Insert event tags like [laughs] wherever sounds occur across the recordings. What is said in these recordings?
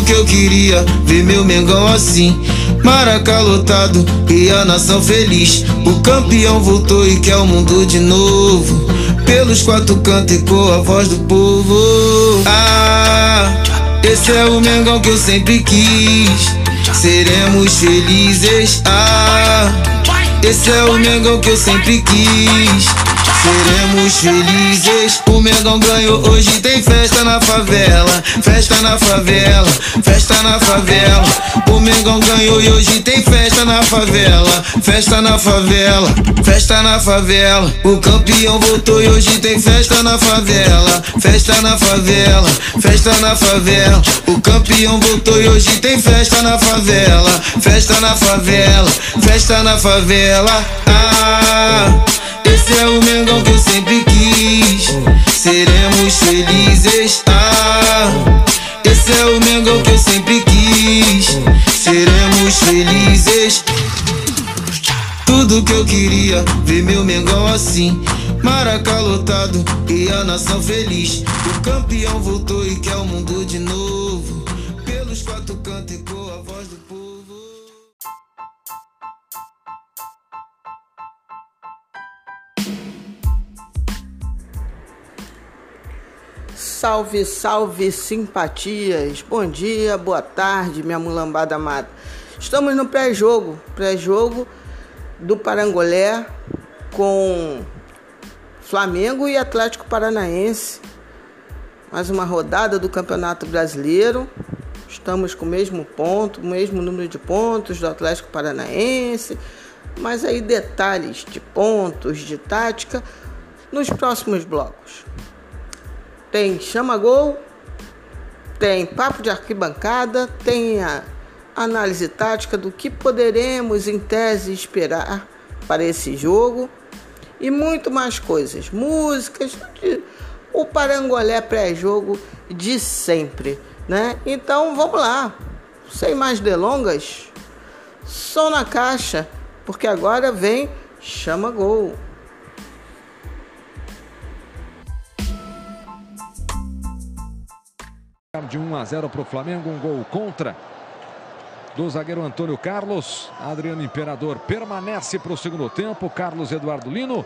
Que eu queria, ver meu Mengão assim. Maraca lotado e a nação feliz. O campeão voltou e quer o mundo de novo. Pelos quatro cantos ecoa a voz do povo. Ah, esse é o Mengão que eu sempre quis. Seremos felizes. Ah, esse é o Mengão que eu sempre quis. Seremos felizes. O Mengão ganhou, hoje tem festa na favela. Festa na favela, festa na favela. O Mengão ganhou e hoje tem festa na favela. Festa na favela, festa na favela. O campeão voltou e hoje tem festa na favela. Festa na favela, festa na favela. O campeão voltou e hoje tem festa na favela. Festa na favela, festa na favela. Ah. Esse é o Mengão que eu sempre quis. Seremos felizes. Ah, esse é o Mengão que eu sempre quis. Seremos felizes. Tudo que eu queria, ver meu Mengão assim. Maraca lotado e a nação feliz. O campeão voltou e quer o mundo de novo. Salve, salve simpatias. Bom dia, boa tarde, minha mulambada amada. Estamos no pré-jogo, pré-jogo do Parangolé com Flamengo e Atlético Paranaense. Mais uma rodada do Campeonato Brasileiro. Estamos com o mesmo ponto, o mesmo número de pontos do Atlético Paranaense, mas aí detalhes de pontos, de tática nos próximos blocos tem chama gol, tem papo de arquibancada, tem a análise tática do que poderemos em tese esperar para esse jogo e muito mais coisas, músicas, o parangolé pré-jogo de sempre, né? Então vamos lá, sem mais delongas, som na caixa, porque agora vem chama gol. De 1 a 0 para o Flamengo, um gol contra do zagueiro Antônio Carlos. Adriano Imperador permanece para o segundo tempo. Carlos Eduardo Lino.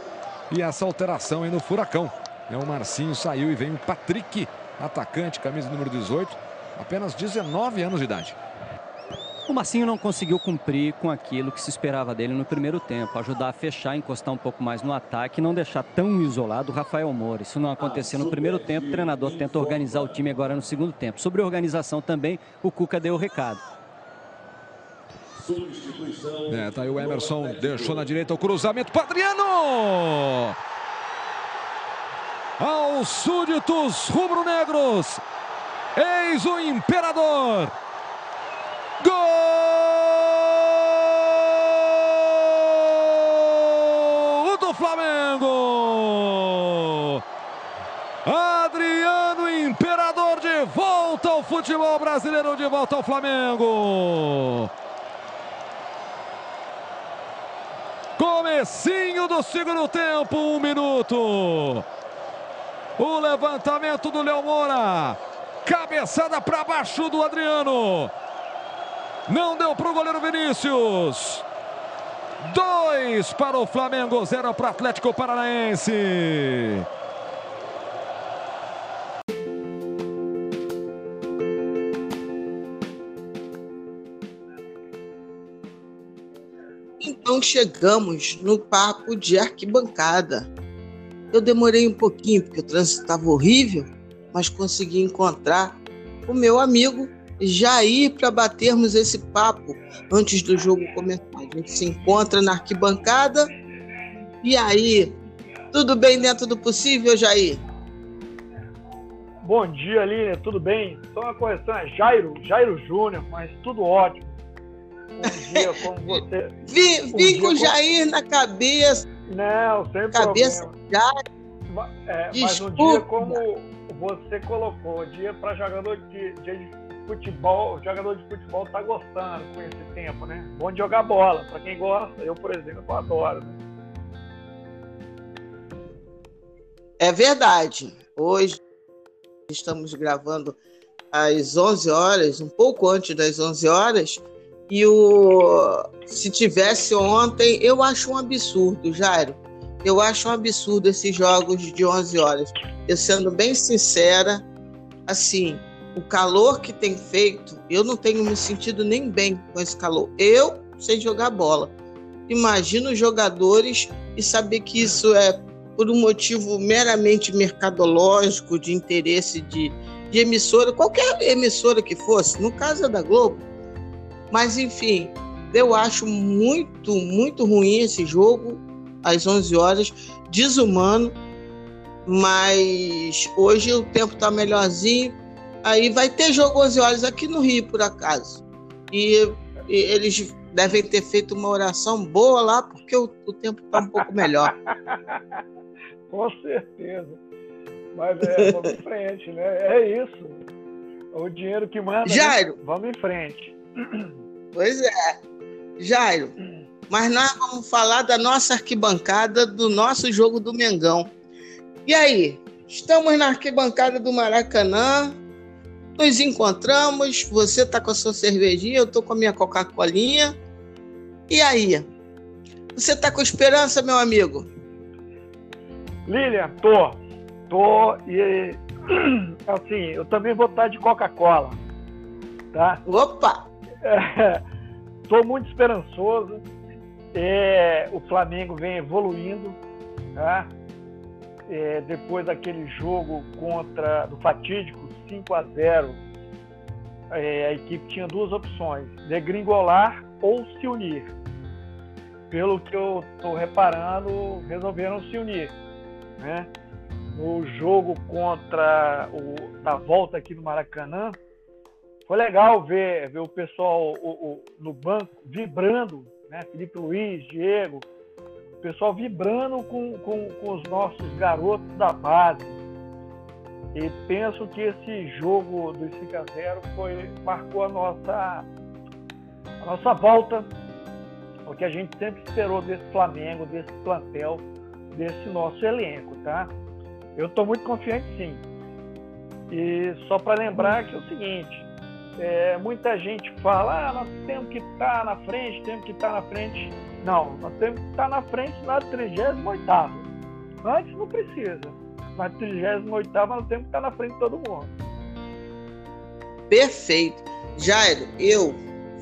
E essa alteração aí no Furacão. É o Marcinho saiu e vem o Patrick, atacante, camisa número 18, apenas 19 anos de idade. O Massinho não conseguiu cumprir com aquilo que se esperava dele no primeiro tempo, ajudar a fechar, encostar um pouco mais no ataque, não deixar tão isolado o Rafael Moura. Isso não aconteceu no primeiro tempo, o treinador tenta organizar o time agora no segundo tempo. Sobre organização também, o Cuca deu o recado. É, tá aí o Emerson, deixou na direita o cruzamento para Adriano! Aos súditos rubro-negros, eis o imperador! Gol do Flamengo! Adriano Imperador de volta ao futebol brasileiro, de volta ao Flamengo. Comecinho do segundo tempo, um minuto. O levantamento do Léo Moura. Cabeçada para baixo do Adriano. Não deu para o goleiro Vinícius. Dois para o Flamengo, zero para o Atlético Paranaense. Então chegamos no papo de arquibancada. Eu demorei um pouquinho porque o trânsito estava horrível, mas consegui encontrar o meu amigo Jair para batermos esse papo antes do jogo começar. A gente se encontra na arquibancada. E aí, tudo bem dentro do possível, Jair? Bom dia, Aline, tudo bem? Só uma correção, é Jairo, Jairo Júnior, mas tudo ótimo. Bom dia, como [laughs] você. vim, vim com o Jair na cabeça. Não, sem cabeça Jair. É, mas um dia como você colocou, dia para jogador de, de futebol, jogador de futebol tá gostando com esse tempo, né? Bom de jogar bola. Para quem gosta, eu, por exemplo, eu adoro. Né? É verdade. Hoje estamos gravando às 11 horas, um pouco antes das 11 horas, e o se tivesse ontem, eu acho um absurdo, Jairo. Eu acho um absurdo esses jogos de 11 horas. Eu sendo bem sincera, assim, o calor que tem feito, eu não tenho me sentido nem bem com esse calor. Eu sei jogar bola. Imagino os jogadores e saber que isso é por um motivo meramente mercadológico, de interesse de, de emissora, qualquer emissora que fosse, no caso é da Globo. Mas, enfim, eu acho muito, muito ruim esse jogo, às 11 horas, desumano, mas hoje o tempo está melhorzinho. Aí vai ter jogo 11 horas aqui no Rio, por acaso. E, e eles devem ter feito uma oração boa lá, porque o, o tempo está um pouco melhor. [laughs] Com certeza. Mas é, vamos em frente, né? É isso. O dinheiro que manda. Né? Jairo. Né? Vamos em frente. Pois é. Jairo, mas nós vamos falar da nossa arquibancada, do nosso jogo do Mengão. E aí? Estamos na arquibancada do Maracanã, nos encontramos, você está com a sua cervejinha, eu estou com a minha Coca-Colinha. E aí? Você está com esperança, meu amigo? Lilian, tô. Tô e [clears throat] assim, eu também vou estar de Coca-Cola. Tá? Opa! [laughs] Estou é, muito esperançoso. É, o Flamengo vem evoluindo. Tá? É, depois daquele jogo contra do fatídico 5 a 0 é, a equipe tinha duas opções: degringolar ou se unir. Pelo que eu estou reparando, resolveram se unir né? No jogo contra o da volta aqui no Maracanã, foi legal ver, ver o pessoal o, o, no banco vibrando, né? Felipe Luiz, Diego, o pessoal vibrando com, com, com os nossos garotos da base. E penso que esse jogo do 5 a 0 foi, marcou a nossa, a nossa volta, o que a gente sempre esperou desse Flamengo, desse plantel desse nosso elenco, tá? Eu estou muito confiante sim. E só para lembrar que é o seguinte, é, muita gente fala, ah, nós temos que estar tá na frente, temos que estar tá na frente. Não, nós temos que estar tá na frente na 38 Antes não precisa. Na 38 nós temos que estar na frente de todo mundo. Perfeito. Jairo, eu,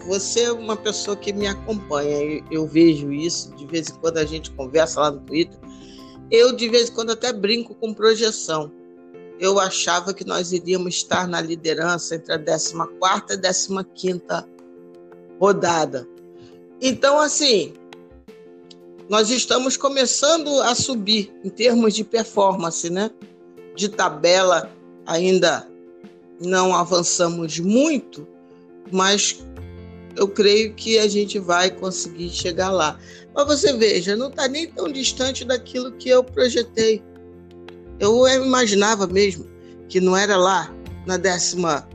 você é uma pessoa que me acompanha, eu vejo isso, de vez em quando a gente conversa lá no Twitter, eu, de vez em quando, até brinco com projeção. Eu achava que nós iríamos estar na liderança entre a 14 e 15 rodada. Então, assim, nós estamos começando a subir em termos de performance, né? De tabela, ainda não avançamos muito, mas eu creio que a gente vai conseguir chegar lá. Mas você veja, não está nem tão distante daquilo que eu projetei. Eu imaginava mesmo que não era lá na décima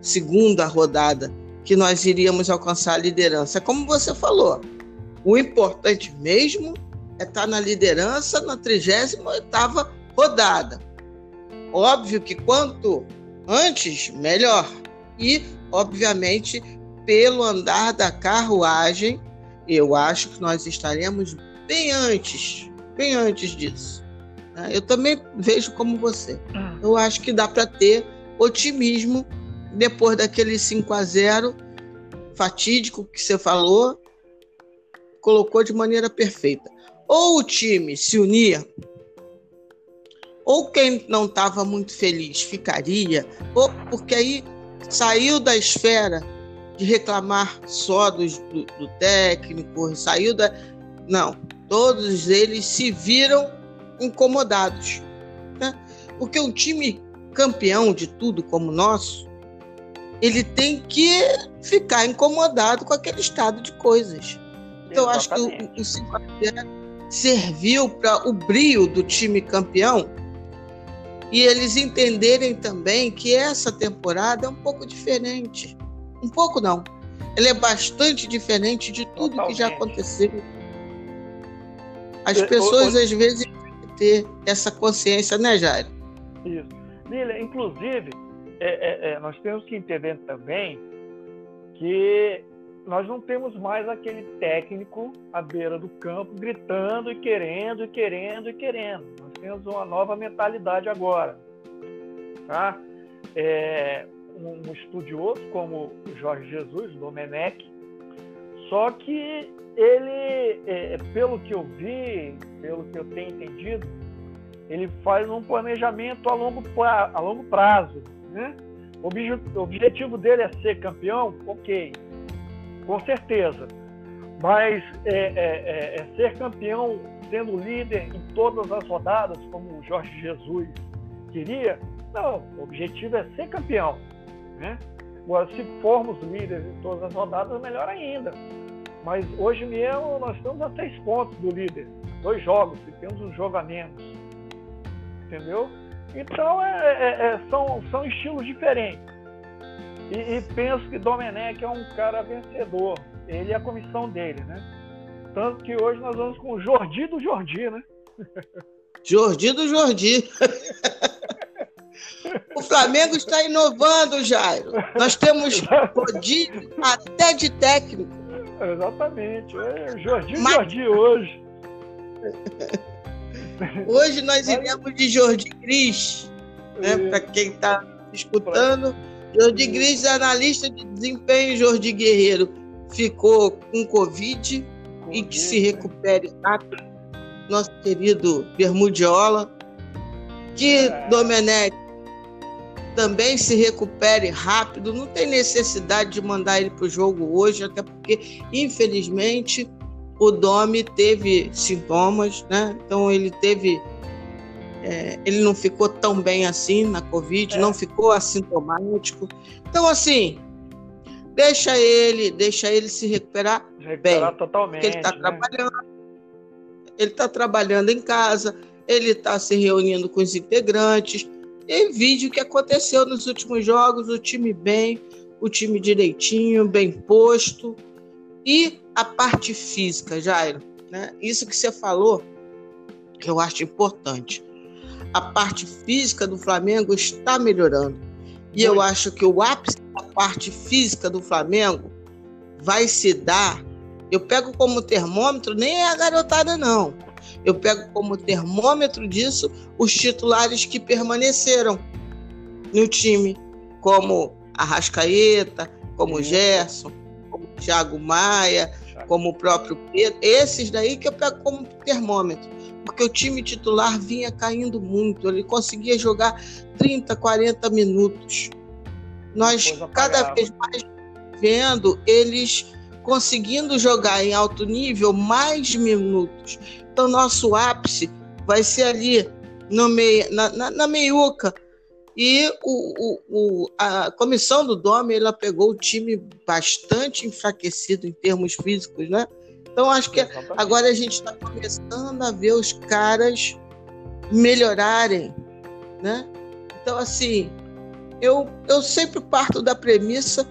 segunda rodada que nós iríamos alcançar a liderança. Como você falou, o importante mesmo é estar tá na liderança na 38ª rodada. Óbvio que quanto antes, melhor. E, obviamente, pelo andar da carruagem, eu acho que nós estaremos bem antes, bem antes disso. Eu também vejo como você. Hum. Eu acho que dá para ter otimismo depois daquele 5 a 0 fatídico que você falou, colocou de maneira perfeita. Ou o time se unia, ou quem não estava muito feliz ficaria, ou porque aí saiu da esfera de reclamar só do, do, do técnico, saiu da. Não, todos eles se viram incomodados. Né? Porque um time campeão de tudo como o nosso, ele tem que ficar incomodado com aquele estado de coisas. Então, eu acho que o, o 5 serviu para o brilho do time campeão e eles entenderem também que essa temporada é um pouco diferente. Um pouco não. Ele é bastante diferente de tudo Totalmente. que já aconteceu. As pessoas, às vezes, têm que ter essa consciência, né, Jair? Isso. Lília, inclusive, é, é, nós temos que entender também que nós não temos mais aquele técnico à beira do campo gritando e querendo e querendo e querendo. Nós temos uma nova mentalidade agora. Tá? É, um, estudioso como o Jorge Jesus, Domenech, só que ele, é, pelo que eu vi, pelo que eu tenho entendido, ele faz um planejamento a longo, a longo prazo. Né? O objetivo dele é ser campeão? Ok, com certeza. Mas é, é, é, é ser campeão sendo líder em todas as rodadas, como o Jorge Jesus queria? Não, o objetivo é ser campeão. Né? Agora, se formos líderes em todas as rodadas, melhor ainda. Mas hoje mesmo nós estamos a seis pontos do líder, dois jogos, e temos um jogo a menos. Entendeu? Então é, é, é são, são estilos diferentes. E, e, penso que Domenech é um cara vencedor. Ele é a comissão dele, né? Tanto que hoje nós vamos com o Jordi do Jordi, né? Jordi do Jordi. O Flamengo está inovando, Jairo. Nós temos rodízio até de técnico. Exatamente. É Jordi Mas... Jordi hoje. Hoje nós iremos de Jordi Gris, né? Para quem está escutando. Jordi Gris, analista de desempenho, Jordi Guerreiro, ficou com Covid, e que se recupere rápido. Nosso querido Bermudiola, que é. Domenech também se recupere rápido. Não tem necessidade de mandar ele para o jogo hoje, até porque, infelizmente, o Domi teve sintomas, né? Então ele teve. É, ele não ficou tão bem assim na Covid, é. não ficou assintomático. Então, assim, deixa ele, deixa ele se recuperar, recuperar bem. Totalmente, ele está né? trabalhando. Ele está trabalhando em casa, ele está se reunindo com os integrantes, e vídeo que aconteceu nos últimos jogos, o time bem, o time direitinho, bem posto. E a parte física, Jairo, né? Isso que você falou, que eu acho importante. A parte física do Flamengo está melhorando. E eu acho que o ápice da parte física do Flamengo vai se dar. Eu pego como termômetro, nem é a garotada, não. Eu pego como termômetro disso os titulares que permaneceram no time, como Arrascaeta, como Gerson, como Thiago Maia, como o próprio Pedro. Esses daí que eu pego como termômetro. Porque o time titular vinha caindo muito, ele conseguia jogar 30, 40 minutos. Nós cada vez mais vendo eles conseguindo jogar em alto nível mais minutos. Então, nosso ápice vai ser ali no meio, na, na, na meiuca. E o, o, o, a comissão do Dome ela pegou o time bastante enfraquecido em termos físicos, né? Então acho que agora a gente está começando a ver os caras melhorarem, né? Então assim, eu, eu sempre parto da premissa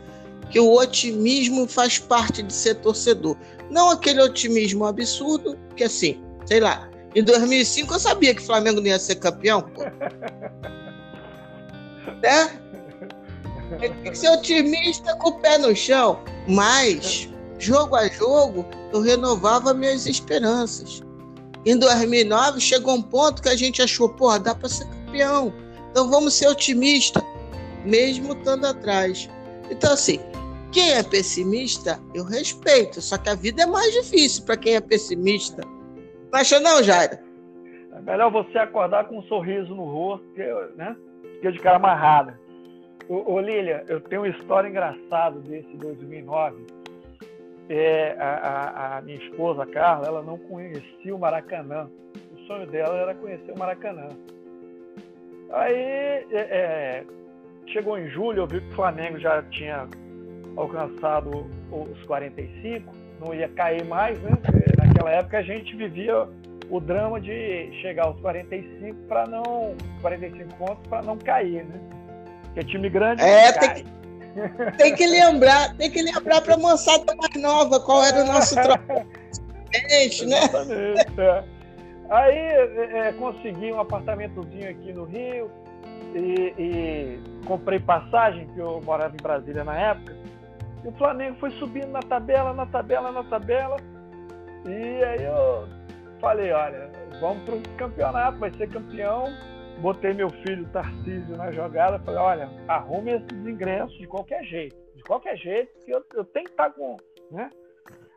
que o otimismo faz parte de ser torcedor. Não aquele otimismo absurdo, que assim, sei lá, em 2005 eu sabia que o Flamengo não ia ser campeão, pô. [laughs] né? Tem que ser otimista com o pé no chão. Mas, jogo a jogo, eu renovava minhas esperanças. Em 2009, chegou um ponto que a gente achou, porra, dá para ser campeão. Então vamos ser otimistas, mesmo estando atrás. Então, assim, quem é pessimista, eu respeito. Só que a vida é mais difícil para quem é pessimista. Não acha não, Jairo? É melhor você acordar com um sorriso no rosto, né? Que de cara amarrada. Ô, ô Lília, eu tenho uma história engraçada desse 2009. É, a, a, a, minha esposa, Carla, ela não conhecia o Maracanã. O sonho dela era conhecer o Maracanã. Aí, é, é, chegou em julho, eu vi que o Flamengo já tinha alcançado os 45, não ia cair mais, né? naquela época a gente vivia o drama de chegar aos 45 para não 45 pontos para não cair, né? Porque time grande é, tem que, tem que lembrar, tem que lembrar para a moçada mais nova qual era o nosso [laughs] trabalho, né? Exatamente, é. Aí é, é, consegui um apartamentozinho aqui no Rio e, e comprei passagem, que eu morava em Brasília na época, e o Flamengo foi subindo na tabela, na tabela, na tabela. E aí eu falei, olha, vamos para o campeonato, vai ser campeão. Botei meu filho Tarcísio na jogada, falei, olha, arrume esses ingressos de qualquer jeito, de qualquer jeito, que eu, eu tenho que estar tá com. Né?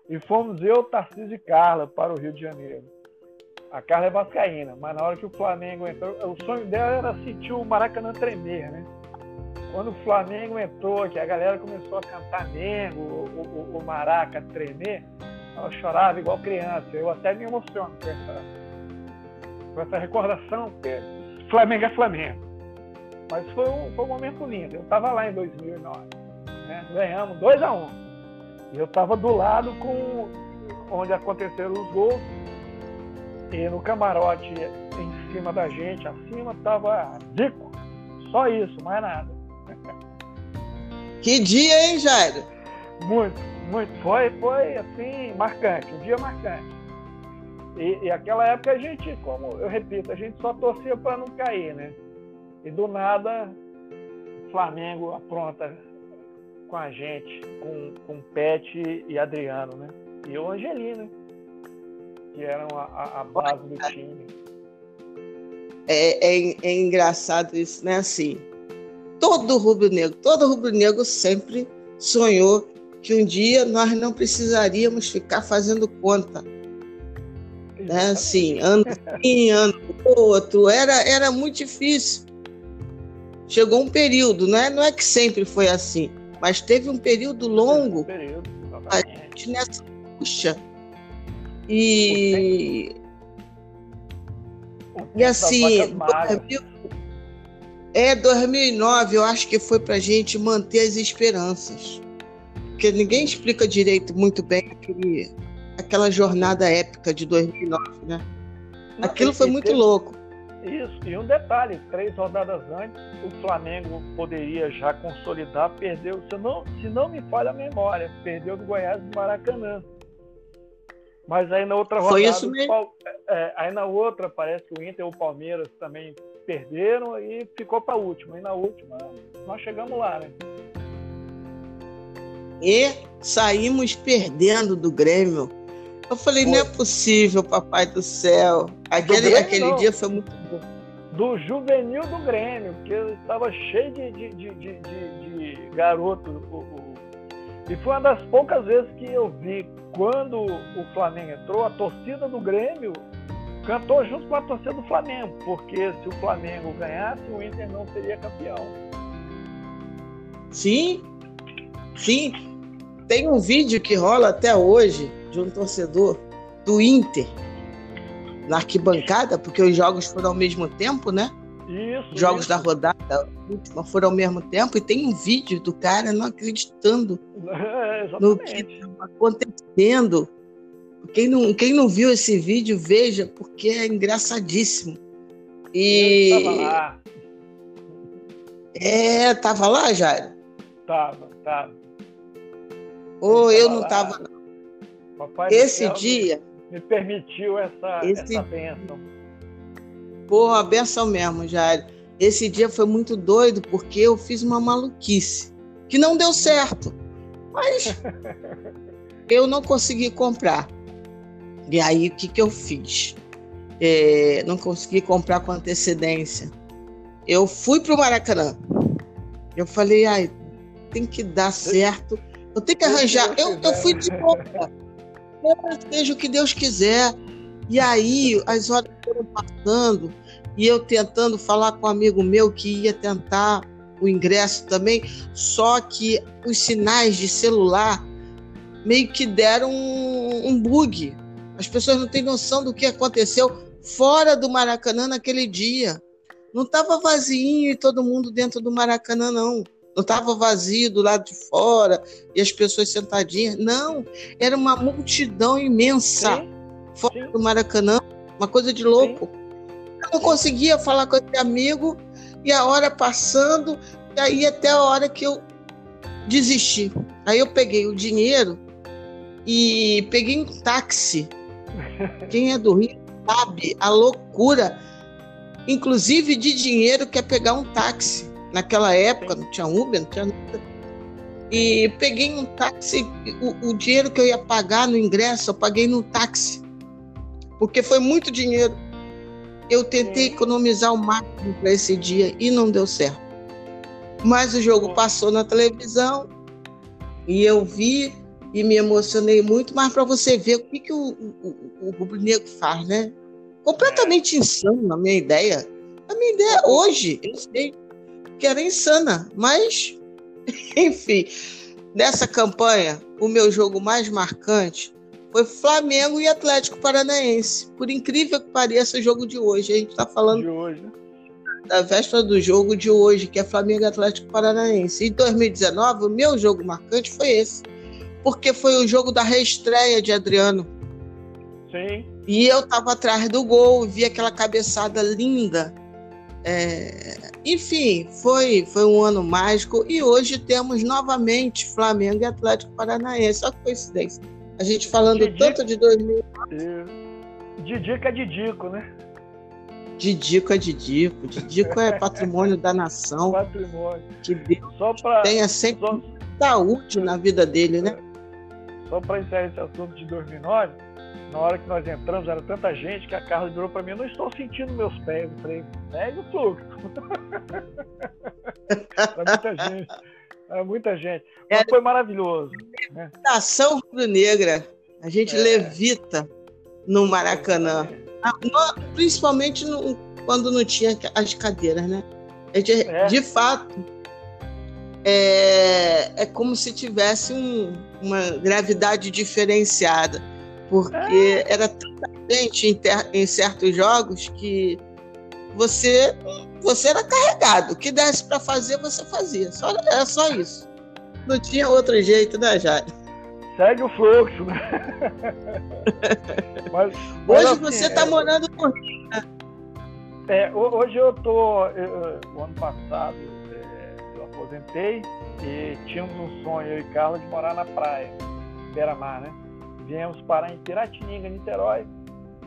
E fomos eu, Tarcísio e Carla para o Rio de Janeiro. A Carla é vascaína, mas na hora que o Flamengo entrou, o sonho dela era sentir o Maracanã tremer, né? Quando o Flamengo entrou, que a galera começou a cantar Mengo, o, o, o Maraca tremer, ela chorava igual criança. Eu até me emociono com essa, com essa recordação, porque Flamengo é Flamengo. Mas foi um, foi um momento lindo. Eu estava lá em 2009. Né? Ganhamos 2 a 1 um. E eu estava do lado com onde aconteceram os gols. E no camarote em cima da gente, acima, estava Zico. Só isso, mais nada. Que dia, hein, Jairo? Muito, muito. Foi, foi assim, marcante, um dia marcante. E, e aquela época a gente, como eu repito, a gente só torcia para não cair, né? E do nada, o Flamengo apronta com a gente, com, com Pet e Adriano, né? E o Angelino, que eram a, a base do time. É, é, é engraçado isso, né? Assim, todo rubro-negro, todo rubro-negro sempre sonhou que um dia nós não precisaríamos ficar fazendo conta. Né? Assim, ano sim, ano outro, era, era muito difícil. Chegou um período, não é, não é que sempre foi assim, mas teve um período longo período, a gente nessa puxa. E, e assim, 2000, é, 2009 eu acho que foi para a gente manter as esperanças. Porque ninguém explica direito muito bem aquele, aquela jornada épica de 2009, né? Não, Aquilo foi muito teve... louco. Isso, e um detalhe, três rodadas antes, o Flamengo poderia já consolidar, perdeu, se não, se não me falha a memória, perdeu do Goiás do Maracanã. Mas aí na outra rodada. Foi isso mesmo. É, aí na outra, parece que o Inter e o Palmeiras também perderam e ficou para a última. E na última, nós chegamos lá, né? E saímos perdendo do Grêmio. Eu falei, foi. não é possível, papai do céu. Aquele, do Grêmio, aquele dia foi muito bom. Do juvenil do Grêmio, porque estava cheio de, de, de, de, de garoto. E foi uma das poucas vezes que eu vi quando o Flamengo entrou, a torcida do Grêmio cantou junto com a torcida do Flamengo, porque se o Flamengo ganhasse, o Inter não seria campeão. Sim, sim. Tem um vídeo que rola até hoje de um torcedor do Inter na arquibancada, porque os jogos foram ao mesmo tempo, né? Isso. Jogos isso. da rodada última foram ao mesmo tempo e tem um vídeo do cara não acreditando [laughs] é, no que estava acontecendo. Quem não, quem não viu esse vídeo, veja, porque é engraçadíssimo. E. Eu tava lá. É, tava lá, Jairo? Tava, tava. Ou eu não lá. tava. Papai esse dia. Me permitiu essa, esse... essa bênção. Porra, benção mesmo, Jairo. Esse dia foi muito doido porque eu fiz uma maluquice que não deu certo. Mas [laughs] eu não consegui comprar. E aí, o que, que eu fiz? É, não consegui comprar com antecedência. Eu fui para o Maracanã. Eu falei, ai, tem que dar certo. Eu tenho que arranjar. Eu, eu fui de boa. [laughs] Seja o que Deus quiser. E aí, as horas foram passando e eu tentando falar com um amigo meu que ia tentar o ingresso também, só que os sinais de celular meio que deram um, um bug. As pessoas não têm noção do que aconteceu fora do Maracanã naquele dia. Não estava vazio e todo mundo dentro do Maracanã, não. Não estava vazio do lado de fora e as pessoas sentadinhas. Não, era uma multidão imensa Sim. fora Sim. do Maracanã. Uma coisa de louco. Eu não conseguia falar com esse amigo e a hora passando, e aí até a hora que eu desisti. Aí eu peguei o dinheiro e peguei um táxi [laughs] quem é do Rio sabe a loucura, inclusive de dinheiro, que é pegar um táxi. Naquela época não tinha Uber, não tinha nada. E peguei um táxi, o, o dinheiro que eu ia pagar no ingresso, eu paguei no táxi. Porque foi muito dinheiro. Eu tentei economizar o máximo para esse dia e não deu certo. Mas o jogo passou na televisão e eu vi e me emocionei muito. Mas para você ver o que, que o, o, o Rubro Negro faz, né? Completamente insano a minha ideia. A minha ideia hoje, eu sei que era insana, mas, [laughs] enfim, nessa campanha, o meu jogo mais marcante foi Flamengo e Atlético Paranaense. Por incrível que pareça, o jogo de hoje. A gente está falando de hoje, né? da véspera do jogo de hoje, que é Flamengo e Atlético Paranaense. Em 2019, o meu jogo marcante foi esse, porque foi o jogo da reestreia de Adriano. Sim. E eu estava atrás do gol, vi aquela cabeçada linda. É... Enfim, foi, foi um ano mágico e hoje temos novamente Flamengo e Atlético Paranaense. Olha que coincidência. A gente falando Didico, tanto de 2000. Didico é Didico, né? Didico é Didico. Didico é patrimônio da nação. Patrimônio. Que Deus só pra, tenha sempre só, saúde na vida dele, né? Só para encerrar esse assunto de 2009, na hora que nós entramos, era tanta gente que a Carla virou para mim: Eu não estou sentindo meus pés. Eu falei: Segue o fluxo. [laughs] era muita gente. Era muita gente. Mas foi maravilhoso. Né? Nação rubro-negra. A gente é. levita no Maracanã. Ah, principalmente no, quando não tinha as cadeiras, né? Gente, é. De fato, é, é como se tivesse um, uma gravidade diferenciada, porque é. era tanta gente em, ter, em certos jogos que você você era carregado. O que desse para fazer, você fazia. Só, era só isso. Não tinha outro jeito, né, Jair? Segue o fluxo, né? [laughs] mas, mas, hoje assim, você está é... morando no Rio, né? É, hoje eu tô. Eu, o ano passado é, eu aposentei e tínhamos um sonho, eu e Carla, de morar na praia, Beira-Mar, né? Viemos parar em Piratininga, Niterói,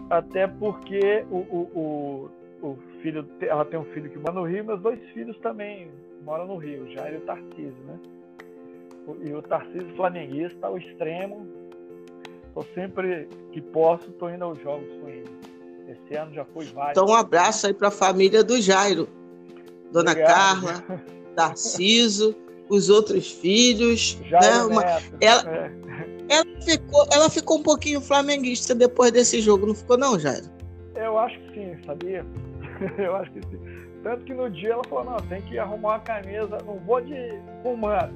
até porque o, o, o, o, filho, ela tem um filho que mora no Rio, meus dois filhos também moram no Rio, Jair e o Tarcísio, né? E o Tarcísio flamenguista ao extremo. Tô sempre que posso, tô indo aos jogos com ele. Esse ano já foi vários. Então um abraço aí para a família do Jairo. Dona Obrigado. Carla, Tarciso, os outros filhos. né? Uma... ela, é. Ela, ficou, ela ficou um pouquinho flamenguista depois desse jogo, não ficou não, Jairo? Eu acho que sim, sabia? [laughs] Eu acho que sim. Tanto que no dia ela falou, não, tem que arrumar uma camisa, não vou de comando,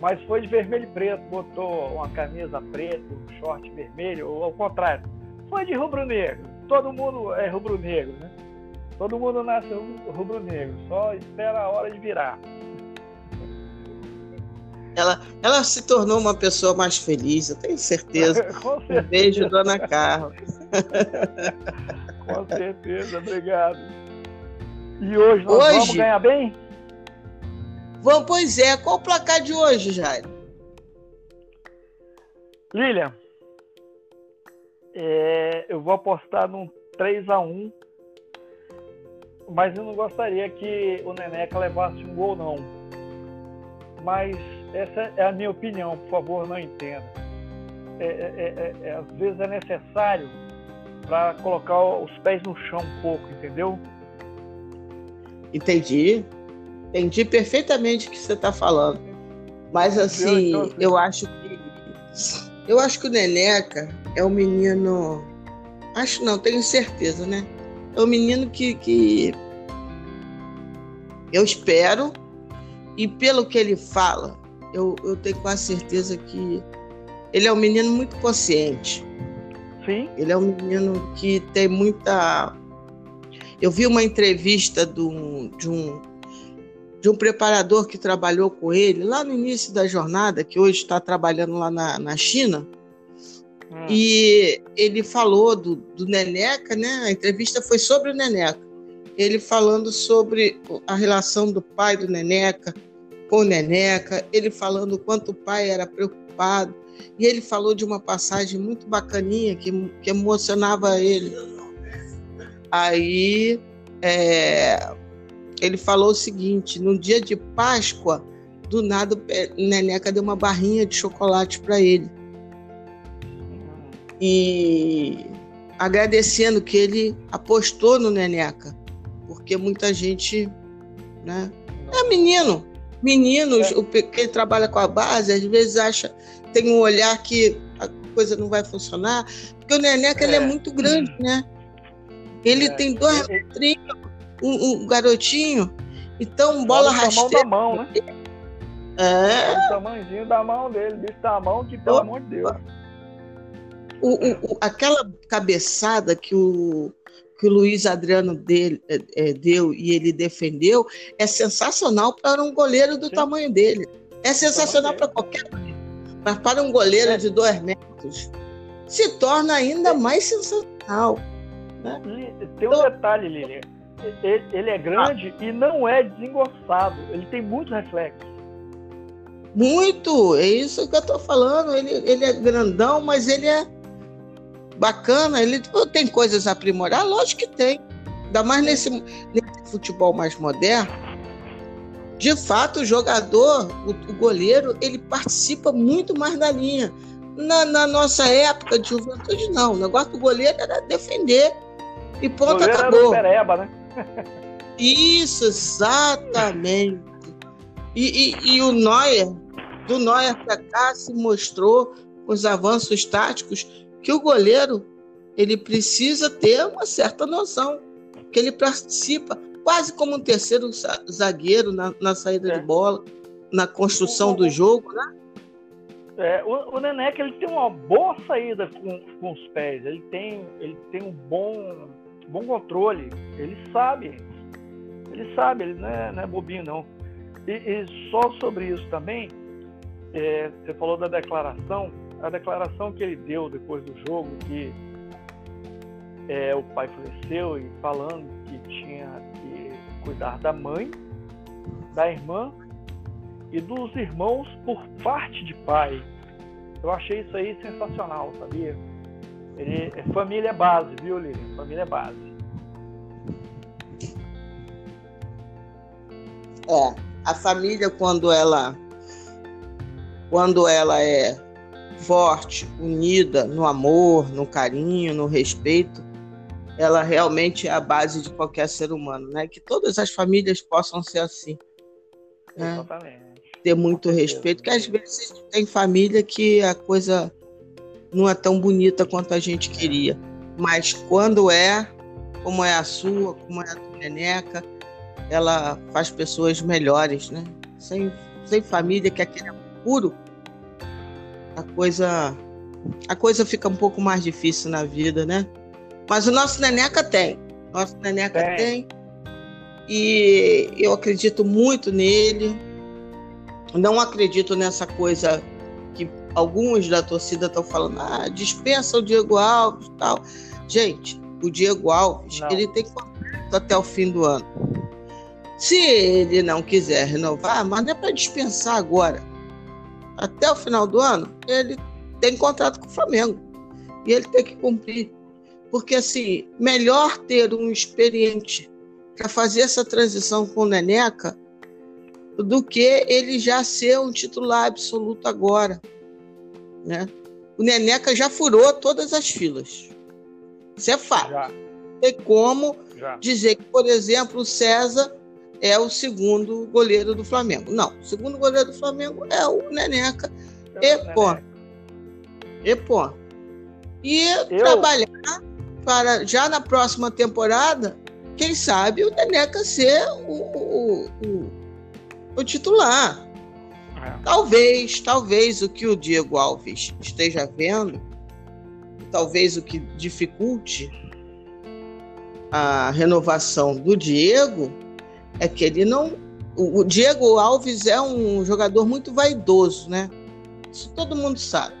mas foi de vermelho e preto, botou uma camisa preta, um short vermelho, ou ao contrário, foi de rubro-negro. Todo mundo é rubro-negro, né? Todo mundo nasce rubro-negro, só espera a hora de virar. Ela, ela se tornou uma pessoa mais feliz, eu tenho certeza. [laughs] Com certeza. Um beijo, dona Carla. Com certeza, obrigado. E hoje nós hoje, vamos ganhar bem? Vamos, pois é. Qual o placar de hoje, Jair? Lilian, é, eu vou apostar num 3 a 1 mas eu não gostaria que o Neneca levasse um gol, não. Mas essa é a minha opinião, por favor, não entenda. É, é, é, é às vezes é necessário para colocar os pés no chão um pouco, entendeu? Entendi. Entendi perfeitamente o que você está falando. Mas assim, eu, eu acho que. Eu acho que o Neneca é um menino. Acho não, tenho certeza, né? É um menino que, que eu espero, e pelo que ele fala, eu, eu tenho quase certeza que ele é um menino muito consciente. Sim. Ele é um menino que tem muita. Eu vi uma entrevista de um, de um, de um preparador que trabalhou com ele lá no início da jornada, que hoje está trabalhando lá na, na China. Hum. E ele falou do, do Neneca, né? A entrevista foi sobre o Neneca. Ele falando sobre a relação do pai do Neneca com Neneca, ele falando quanto o pai era preocupado. E ele falou de uma passagem muito bacaninha que, que emocionava ele. Aí é, ele falou o seguinte: no dia de Páscoa, do nada, Neneca deu uma barrinha de chocolate para ele. E agradecendo que ele apostou no Neneca, porque muita gente, né? É menino, meninos, é. o que trabalha com a base, às vezes acha, tem um olhar que a coisa não vai funcionar, porque o Neneca é. ele é muito grande, né? Ele é. tem dois metrinhos, um, um, garotinho, então bola rasteira. da mão, né? É. O tamanhozinho da mão dele, da mão que, pelo amor de Deus. O, o, aquela cabeçada que o, que o Luiz Adriano dele, é, é, deu e ele defendeu é sensacional para um goleiro do Sim. tamanho dele. É sensacional para qualquer mas para um goleiro é. de dois metros se torna ainda mais sensacional. Né? Tem um então, detalhe, Lili. Ele, ele, é grande ah. e não é desengonçado. Ele tem muito reflexo. Muito, é isso que eu estou falando. Ele, ele é grandão, mas ele é bacana. Ele tem coisas a aprimorar? Lógico que tem. Ainda mais nesse, nesse futebol mais moderno. De fato, o jogador, o, o goleiro, ele participa muito mais da linha. Na, na, nossa época de juventude, não. O negócio do goleiro era defender. E ponto, acabou. Pereba, né? Isso, exatamente. E, e, e o Neuer, do Neuer para cá, se mostrou os avanços táticos que o goleiro ele precisa ter uma certa noção que ele participa quase como um terceiro zagueiro na, na saída é. de bola, na construção do jogo, né? É, o, o Neneca ele tem uma boa saída com, com os pés, ele tem, ele tem um bom, bom controle, ele sabe, ele sabe, ele não é, não é bobinho não. E, e, só sobre isso também, é, você falou da declaração, a declaração que ele deu depois do jogo, que é, o pai faleceu e falando que tinha que cuidar da mãe, da irmã e dos irmãos por parte de pai. Eu achei isso aí sensacional, sabia? Ele, é família base, viu, Lilian? Família base. É, a família quando ela quando ela é forte, unida no amor, no carinho, no respeito, ela realmente é a base de qualquer ser humano, né? Que todas as famílias possam ser assim. Né? Exatamente. Ter muito respeito, que às vezes tem família que a coisa não é tão bonita quanto a gente queria. Mas quando é, como é a sua, como é a do Neneca, ela faz pessoas melhores, né? Sem, sem família, que é aquele puro, a coisa a coisa fica um pouco mais difícil na vida, né? Mas o nosso Neneca tem. Nosso Neneca tem. tem. E eu acredito muito nele. Não acredito nessa coisa que alguns da torcida estão falando, ah, dispensa o Diego Alves e tal. Gente, o Diego Alves, não. ele tem contrato até o fim do ano. Se ele não quiser renovar, mas não é para dispensar agora até o final do ano, ele tem contrato com o Flamengo. E ele tem que cumprir. Porque, assim, melhor ter um experiente para fazer essa transição com o Neneca do que ele já ser um titular absoluto agora. Né? O Neneca já furou todas as filas. Isso é fato. Já. Tem como já. dizer que, por exemplo, o César é o segundo goleiro do Flamengo. Não, o segundo goleiro do Flamengo é o Neneca é e. E ponto. E Eu... trabalhar para já na próxima temporada, quem sabe o Neneca ser o, o, o, o titular. É. Talvez, talvez o que o Diego Alves esteja vendo, talvez o que dificulte a renovação do Diego é que ele não. O Diego Alves é um jogador muito vaidoso, né? Isso todo mundo sabe.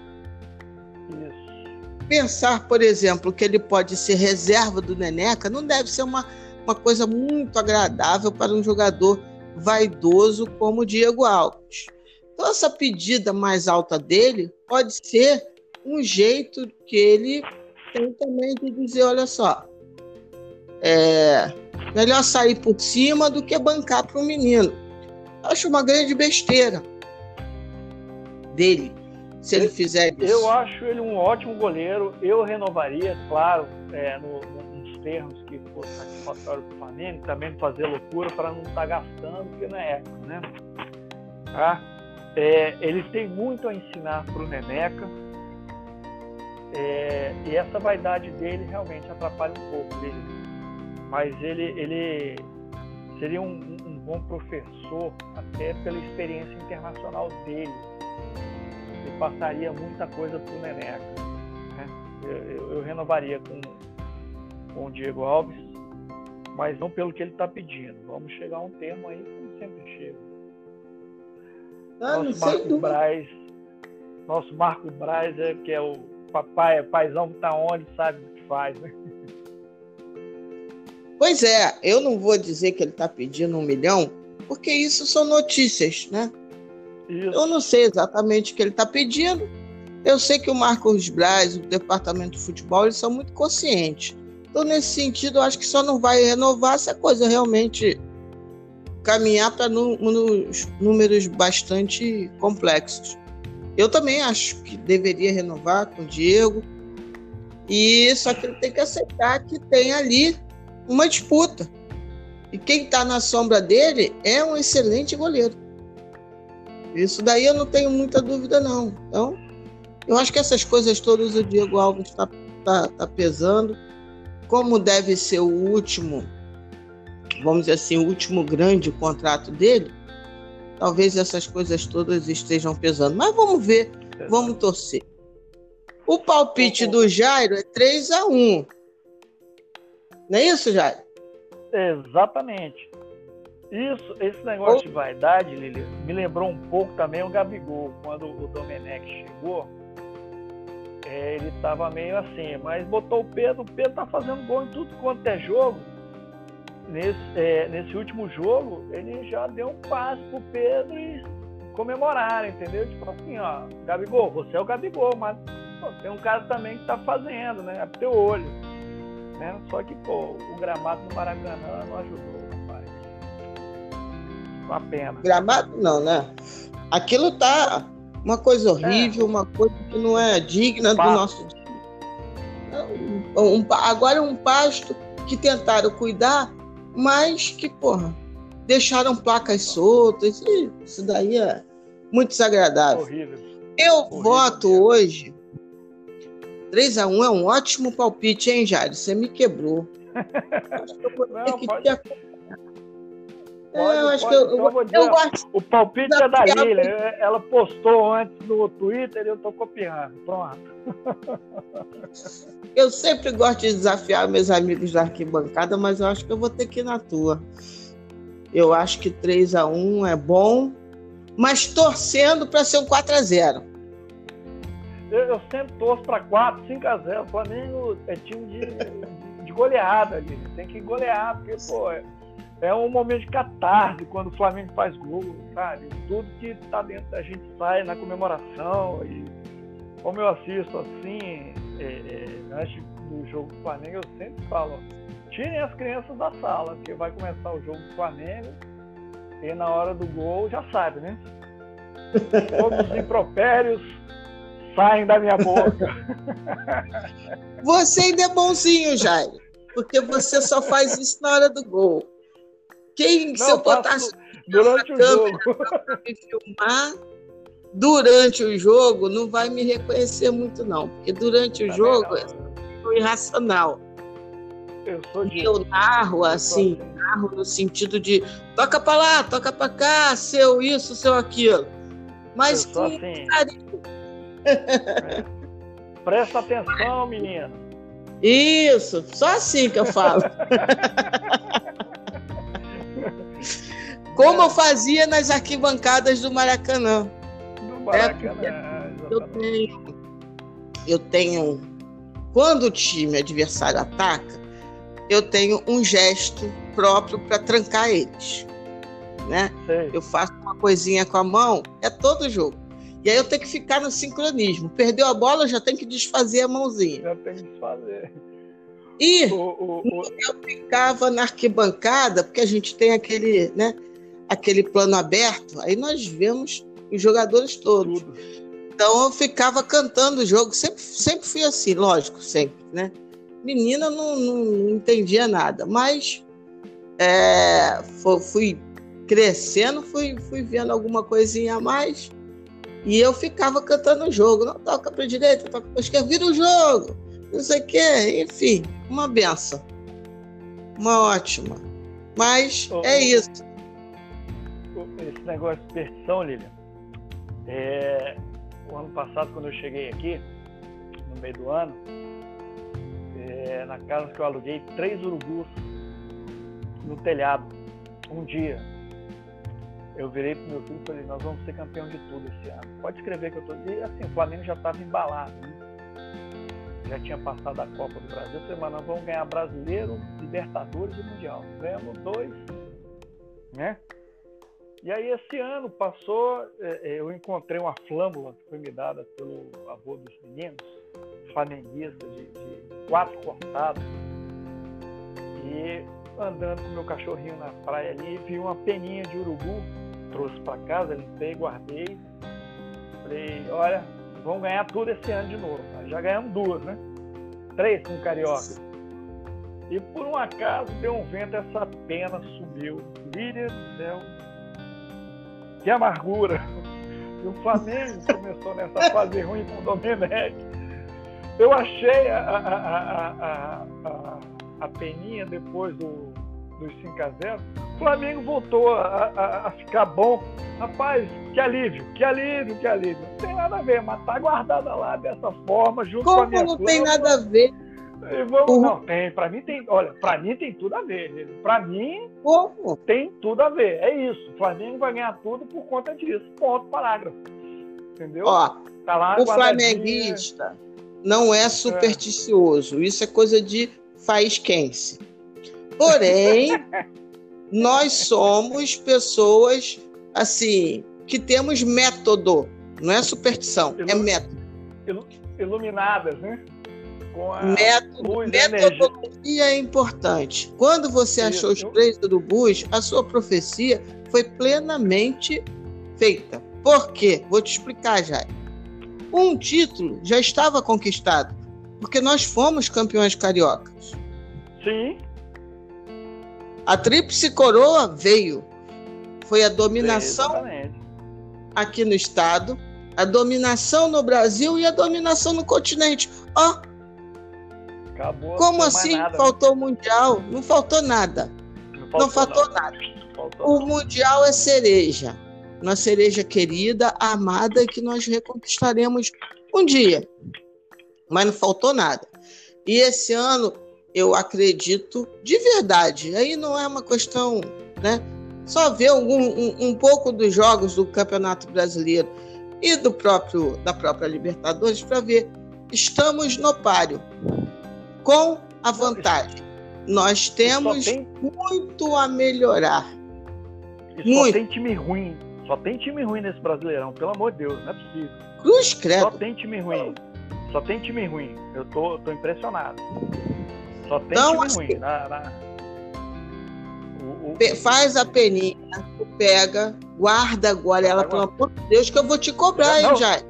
Isso. Pensar, por exemplo, que ele pode ser reserva do Neneca não deve ser uma, uma coisa muito agradável para um jogador vaidoso como o Diego Alves. Então, essa pedida mais alta dele pode ser um jeito que ele tem também de dizer: olha só, É, melhor sair por cima do que bancar para o menino. Acho uma grande besteira dele, se ele fizer isso. Eu acho ele um ótimo goleiro. Eu renovaria, claro, é, no, nos termos que fosse satisfatório para o Flamengo, também fazer loucura para não estar tá gastando, porque não é época, né? Tá? É, ele tem muito a ensinar para o Neneca. É, e essa vaidade dele realmente atrapalha um pouco ele. Mas ele, ele seria um, um bom professor, até pela experiência internacional dele. Ele passaria muita coisa para o Neneca. Né? Eu, eu, eu, renovaria com, com o Diego Alves, mas não pelo que ele está pedindo. Vamos chegar a um termo aí, como sempre chega. Ah, nosso Marco Braz, nosso Marco Braz, é, que é o papai, paizão que está onde, sabe o que faz, né? [laughs] Pois é, eu não vou dizer que ele está pedindo um milhão, porque isso são notícias, né? Isso. Eu não sei exatamente o que ele está pedindo. Eu sei que o Marcos Braz, o departamento de futebol, eles são muito conscientes. Então, nesse sentido, eu acho que só não vai renovar se a coisa realmente caminhar para números bastante complexos. Eu também acho que deveria renovar com o Diego. E só que ele tem que aceitar que tem ali uma disputa. E quem está na sombra dele é um excelente goleiro. Isso daí eu não tenho muita dúvida, não. Então, eu acho que essas coisas todas o Diego Alves está tá, tá pesando. Como deve ser o último, vamos dizer assim, o último grande contrato dele, talvez essas coisas todas estejam pesando. Mas vamos ver, vamos torcer. O palpite do Jairo é 3 a 1 não é isso, Jair? Exatamente. Isso, esse negócio oh. de vaidade, Lili, me lembrou um pouco também o Gabigol. Quando o Domenech chegou, é, ele estava meio assim, mas botou o Pedro, o Pedro tá fazendo gol em tudo quanto é jogo. Nesse, é, nesse último jogo, ele já deu um passo pro Pedro e comemorar, entendeu? Tipo assim, ó, Gabigol, você é o Gabigol, mas pô, tem um cara também que tá fazendo, né? É pro teu olho né? Só que, pô, o gramado do Maracanã não ajudou, rapaz. Uma pena. Gramado não, né? Aquilo tá uma coisa horrível, é. uma coisa que não é digna do nosso um, um, agora um pasto que tentaram cuidar, mas que, porra, deixaram placas soltas. Isso daí é muito desagradável. Horrível. Eu horrível, voto hoje 3 a 1 é um ótimo palpite, hein, Jair? Você me quebrou. [laughs] Não, pode... É, pode, eu acho pode, que eu, então eu, eu gosto. O palpite é da Lilian. Ela postou antes no Twitter e eu estou copiando. Pronto. Eu sempre gosto de desafiar meus amigos da arquibancada, mas eu acho que eu vou ter que ir na tua. Eu acho que 3 a 1 é bom, mas torcendo para ser um 4 a 0 eu, eu sempre torço para 4, 5 a 0. O Flamengo é time de, de goleada ali. Tem que golear, porque, pô, é, é um momento de catarse quando o Flamengo faz gol, sabe? Tudo que tá dentro da gente sai na comemoração. E como eu assisto assim, é, é, antes do jogo do Flamengo, eu sempre falo: tirem as crianças da sala, porque vai começar o jogo do Flamengo e na hora do gol já sabe, né? [laughs] Todos os impropérios saem da minha boca. [laughs] Você ainda é bonzinho, Jair, porque você só faz isso na hora do gol. Quem, Não, se eu botasse durante o jogo me filmar durante o jogo, não vai me reconhecer muito, não, porque durante o jogo é irracional. Eu sou de... Eu narro assim, assim, narro no sentido de toca para lá, toca para cá, seu isso, seu aquilo. Mas com assim. carinho é. [laughs] Presta atenção, menino. Isso, só assim que eu falo. [laughs] Como eu fazia nas arquibancadas do Maracanã. Do Maracanã. É eu tenho, eu tenho. Quando o time adversário ataca, eu tenho um gesto próprio para trancar eles. Né? Eu faço uma coisinha com a mão, é todo jogo. E aí eu tenho que ficar no sincronismo. Perdeu a bola, eu já tenho que desfazer a mãozinha. Já tem que desfazer. E o, o, o... eu ficava na arquibancada, porque a gente tem aquele, né, aquele plano aberto, aí nós vemos os jogadores todos. Tudo. Então eu ficava cantando o jogo, sempre, sempre fui assim, lógico, sempre, né? Menina não, não, não entendia nada, mas é, fui crescendo, fui, fui vendo alguma coisinha a mais e eu ficava cantando o jogo. Não toca para direita, toca para esquerda, vira o jogo, não sei o quê, enfim, uma benção. Uma ótima. Mas oh, é isso. Esse negócio de perdição, Lilian, é, o ano passado, quando eu cheguei aqui, no meio do ano, é, na casa que eu aluguei, três urubus no telhado, um dia. Eu virei pro meu filho e falei, nós vamos ser campeão de tudo esse ano. Pode escrever que eu tô. E assim, o Flamengo já estava embalado. Né? Já tinha passado a Copa do Brasil. Eu falei, mas nós vamos ganhar brasileiro, Libertadores e Mundial. Ganhamos dois, né? E aí esse ano passou, é, é, eu encontrei uma flâmula que foi me dada pelo avô dos meninos, flamenguista de, de quatro cortados. E andando com meu cachorrinho na praia ali, vi uma peninha de urubu, trouxe para casa, limpei, guardei. Falei, olha, vamos ganhar tudo esse ano de novo. Já ganhamos duas, né? Três com carioca. E por um acaso deu um vento, essa pena sumiu. Líria do céu, que amargura. E o Flamengo [laughs] começou nessa fase ruim com o Domenech. Eu achei a, a, a, a, a peninha depois do, dos 5 a 0 o Flamengo voltou a, a, a, ficar bom. Rapaz, que alívio, que alívio, que alívio. Não tem nada a ver, mas tá guardada lá dessa forma, junto Como com a minha não tem nada a ver? Vamos, uhum. Não, tem. Para mim tem. Olha, para mim tem tudo a ver. Para mim tem tudo a ver. É isso. O Flamengo vai ganhar tudo por conta disso. Ponto, parágrafo. Entendeu? Ó, tá lá, o flamenguista não é supersticioso. É. Isso é coisa de faisquense. Porém, nós somos pessoas assim que temos método. Não é superstição, é método. Iluminadas, né? com a Método, metodologia é importante. Quando você achou os três urubus, a sua profecia foi plenamente feita. Por quê? Vou te explicar, já. Um título já estava conquistado, porque nós fomos campeões cariocas. Sim. A tríplice coroa veio. Foi a dominação aqui no estado, a dominação no Brasil e a dominação no continente. Ó, oh, Acabou, Como assim nada, faltou o Mundial? Não faltou nada. Não faltou, não faltou nada. Faltou o Mundial é cereja. Uma cereja querida, amada, que nós reconquistaremos um dia. Mas não faltou nada. E esse ano, eu acredito de verdade. Aí não é uma questão, né? Só ver algum, um, um pouco dos jogos do Campeonato Brasileiro e do próprio da própria Libertadores para ver. Estamos no páreo com a vantagem. Nós temos tem... muito a melhorar. E muito. só tem time ruim. Só tem time ruim nesse Brasileirão, pelo amor de Deus, não é possível. Cruz credo. Só tem time ruim. Só tem time ruim. Eu tô, tô impressionado. Só tem então, assim, ruim. Na, na... O, o... Faz a peninha, pega, guarda agora ela, pelo amor de Deus, que eu vou te cobrar, não, hein, Jair?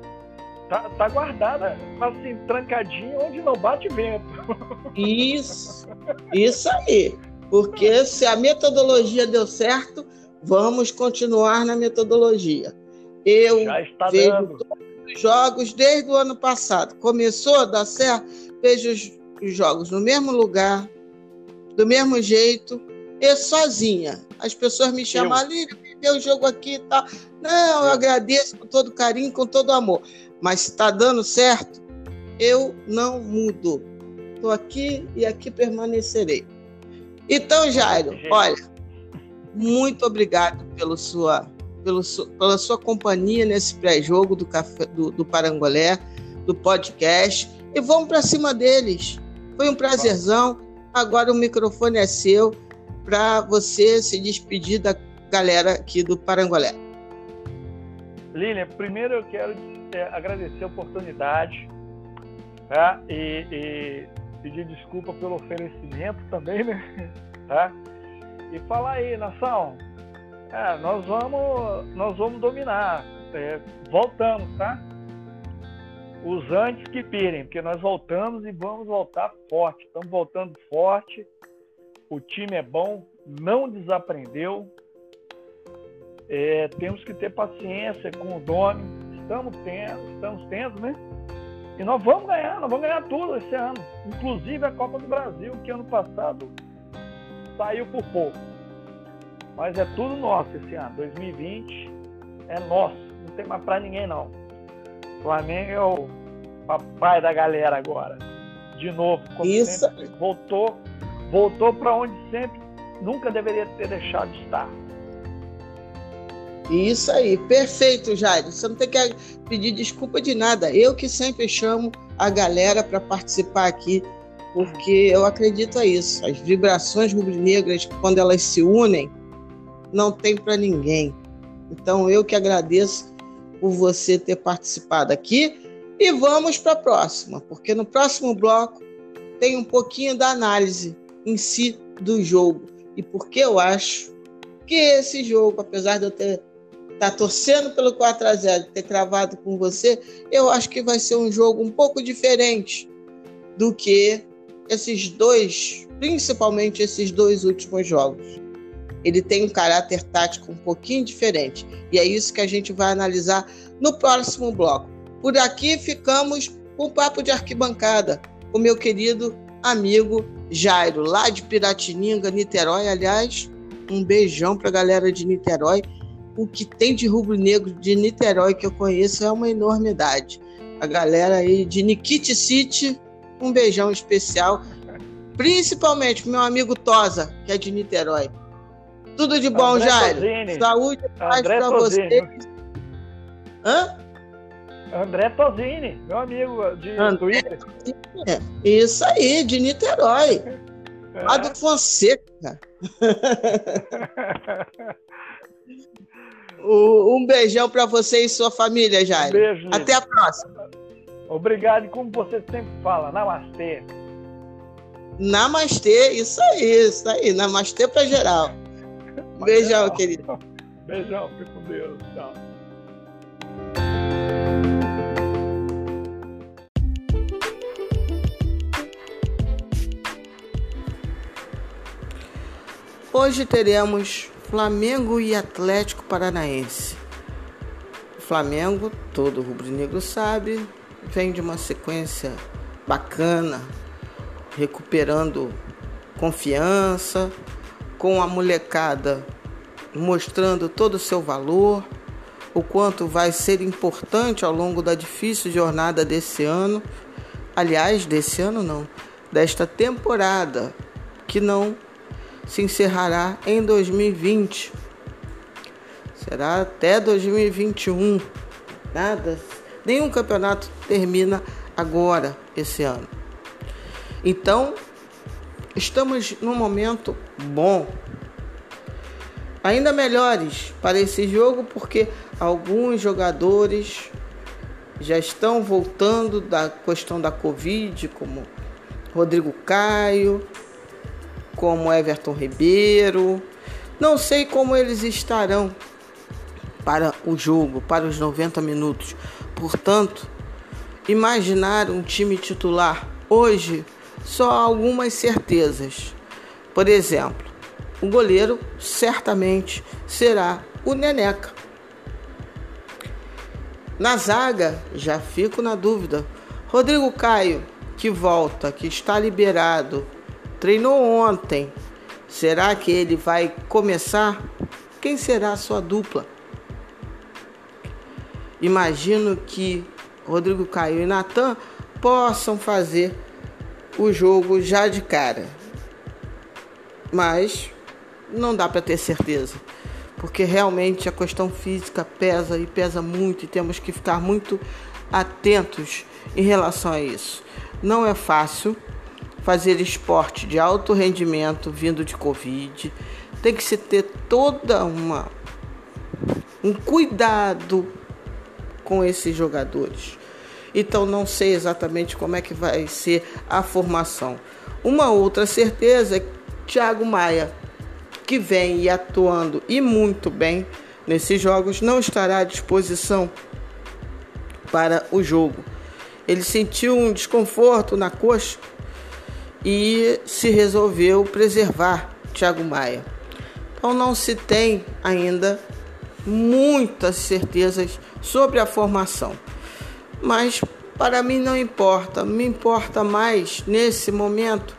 tá, tá guardada, assim, trancadinha onde não bate vento. Isso, isso aí. Porque se a metodologia deu certo, vamos continuar na metodologia. Eu vejo dando. todos os jogos desde o ano passado. Começou a dar certo, vejo os, os jogos no mesmo lugar, do mesmo jeito, e sozinha. As pessoas me chamam ali, ver o jogo aqui e tal. Não, eu agradeço com todo carinho, com todo amor mas se está dando certo, eu não mudo. Estou aqui e aqui permanecerei. Então, Jairo, olha, muito obrigado pelo sua, pelo, pela sua companhia nesse pré-jogo do, do, do Parangolé, do podcast. E vamos para cima deles. Foi um prazerzão. Agora o microfone é seu para você se despedir da galera aqui do Parangolé. Lilian, primeiro eu quero é, agradecer a oportunidade tá? e, e pedir desculpa pelo oferecimento também, né? [laughs] Tá? E falar aí, nação, é, nós vamos, nós vamos dominar. É, voltamos, tá? Os antes que pirem, porque nós voltamos e vamos voltar forte. Estamos voltando forte. O time é bom, não desaprendeu. É, temos que ter paciência com o Domi. Estamos tendo, estamos tendo, né? E nós vamos ganhar, nós vamos ganhar tudo esse ano. Inclusive a Copa do Brasil, que ano passado saiu por pouco. Mas é tudo nosso esse ano. 2020 é nosso. Não tem mais para ninguém não. Flamengo é o papai da galera agora. De novo, Isso. sempre, voltou, voltou para onde sempre nunca deveria ter deixado de estar. Isso aí, perfeito, Jair. Você não tem que pedir desculpa de nada. Eu que sempre chamo a galera para participar aqui, porque eu acredito a isso. As vibrações rubro-negras, quando elas se unem, não tem para ninguém. Então eu que agradeço por você ter participado aqui e vamos para a próxima, porque no próximo bloco tem um pouquinho da análise em si do jogo e porque eu acho que esse jogo, apesar de eu ter tá torcendo pelo 4 a 0 ter cravado com você, eu acho que vai ser um jogo um pouco diferente do que esses dois, principalmente esses dois últimos jogos. Ele tem um caráter tático um pouquinho diferente. E é isso que a gente vai analisar no próximo bloco. Por aqui ficamos com o papo de arquibancada, com meu querido amigo Jairo, lá de Piratininga, Niterói. Aliás, um beijão para a galera de Niterói o que tem de rubro-negro de Niterói que eu conheço é uma enormidade. A galera aí de Nikit City, um beijão especial, principalmente pro meu amigo Tosa, que é de Niterói. Tudo de bom, André Jairo. Saúde e paz para vocês. Hã? André Tosini, meu amigo de André Twitter. É, isso aí, de Niterói. É. Lá do Fonseca. [laughs] Um beijão para você e sua família, Jair. Um beijo. Até a próxima. Obrigado. Como você sempre fala, namastê. Namastê, isso aí, isso aí. Namastê para geral. Um beijão, querido. Beijão, fique com Deus. Tchau. Hoje teremos Flamengo e Atlético Paranaense. O Flamengo, todo rubro-negro sabe, vem de uma sequência bacana, recuperando confiança, com a molecada mostrando todo o seu valor, o quanto vai ser importante ao longo da difícil jornada desse ano. Aliás, desse ano não, desta temporada, que não se encerrará em 2020. Será até 2021. Nada, nenhum campeonato termina agora esse ano. Então, estamos num momento bom. Ainda melhores para esse jogo porque alguns jogadores já estão voltando da questão da Covid, como Rodrigo Caio, como Everton Ribeiro. Não sei como eles estarão para o jogo, para os 90 minutos. Portanto, imaginar um time titular hoje só algumas certezas. Por exemplo, o goleiro certamente será o Neneca. Na zaga, já fico na dúvida. Rodrigo Caio, que volta, que está liberado, Treinou ontem. Será que ele vai começar? Quem será a sua dupla? Imagino que Rodrigo Caio e Natan possam fazer o jogo já de cara. Mas não dá para ter certeza, porque realmente a questão física pesa e pesa muito e temos que ficar muito atentos em relação a isso. Não é fácil fazer esporte de alto rendimento vindo de Covid, tem que se ter toda uma um cuidado com esses jogadores. Então não sei exatamente como é que vai ser a formação. Uma outra certeza é que Thiago Maia, que vem atuando e muito bem nesses jogos, não estará à disposição para o jogo. Ele sentiu um desconforto na coxa e se resolveu preservar Thiago Maia. Então não se tem ainda muitas certezas sobre a formação. Mas para mim não importa, me importa mais nesse momento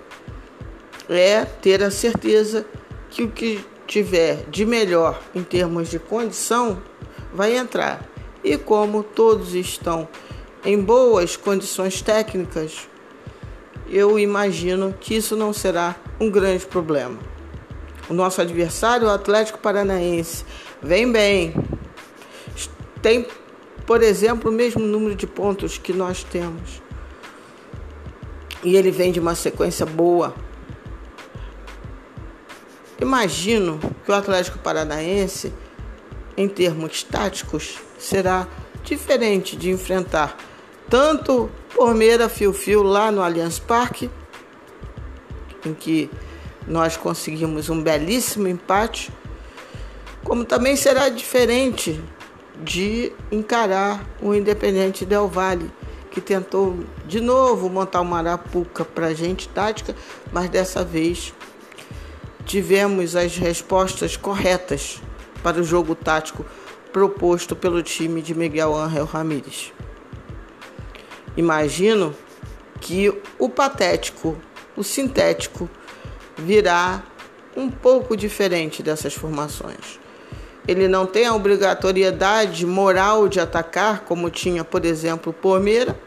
é ter a certeza que o que tiver de melhor em termos de condição vai entrar. E como todos estão em boas condições técnicas, eu imagino que isso não será um grande problema. O nosso adversário, o Atlético Paranaense, vem bem. Tem, por exemplo, o mesmo número de pontos que nós temos. E ele vem de uma sequência boa. Imagino que o Atlético Paranaense, em termos táticos, será diferente de enfrentar tanto Palmeira Fio-Fio lá no Allianz Parque, em que nós conseguimos um belíssimo empate, como também será diferente de encarar o Independente Del Valle, que tentou de novo montar uma arapuca para gente tática, mas dessa vez tivemos as respostas corretas para o jogo tático proposto pelo time de Miguel Ángel Ramírez. Imagino que o patético, o sintético, virá um pouco diferente dessas formações. Ele não tem a obrigatoriedade moral de atacar, como tinha, por exemplo, Palmeira,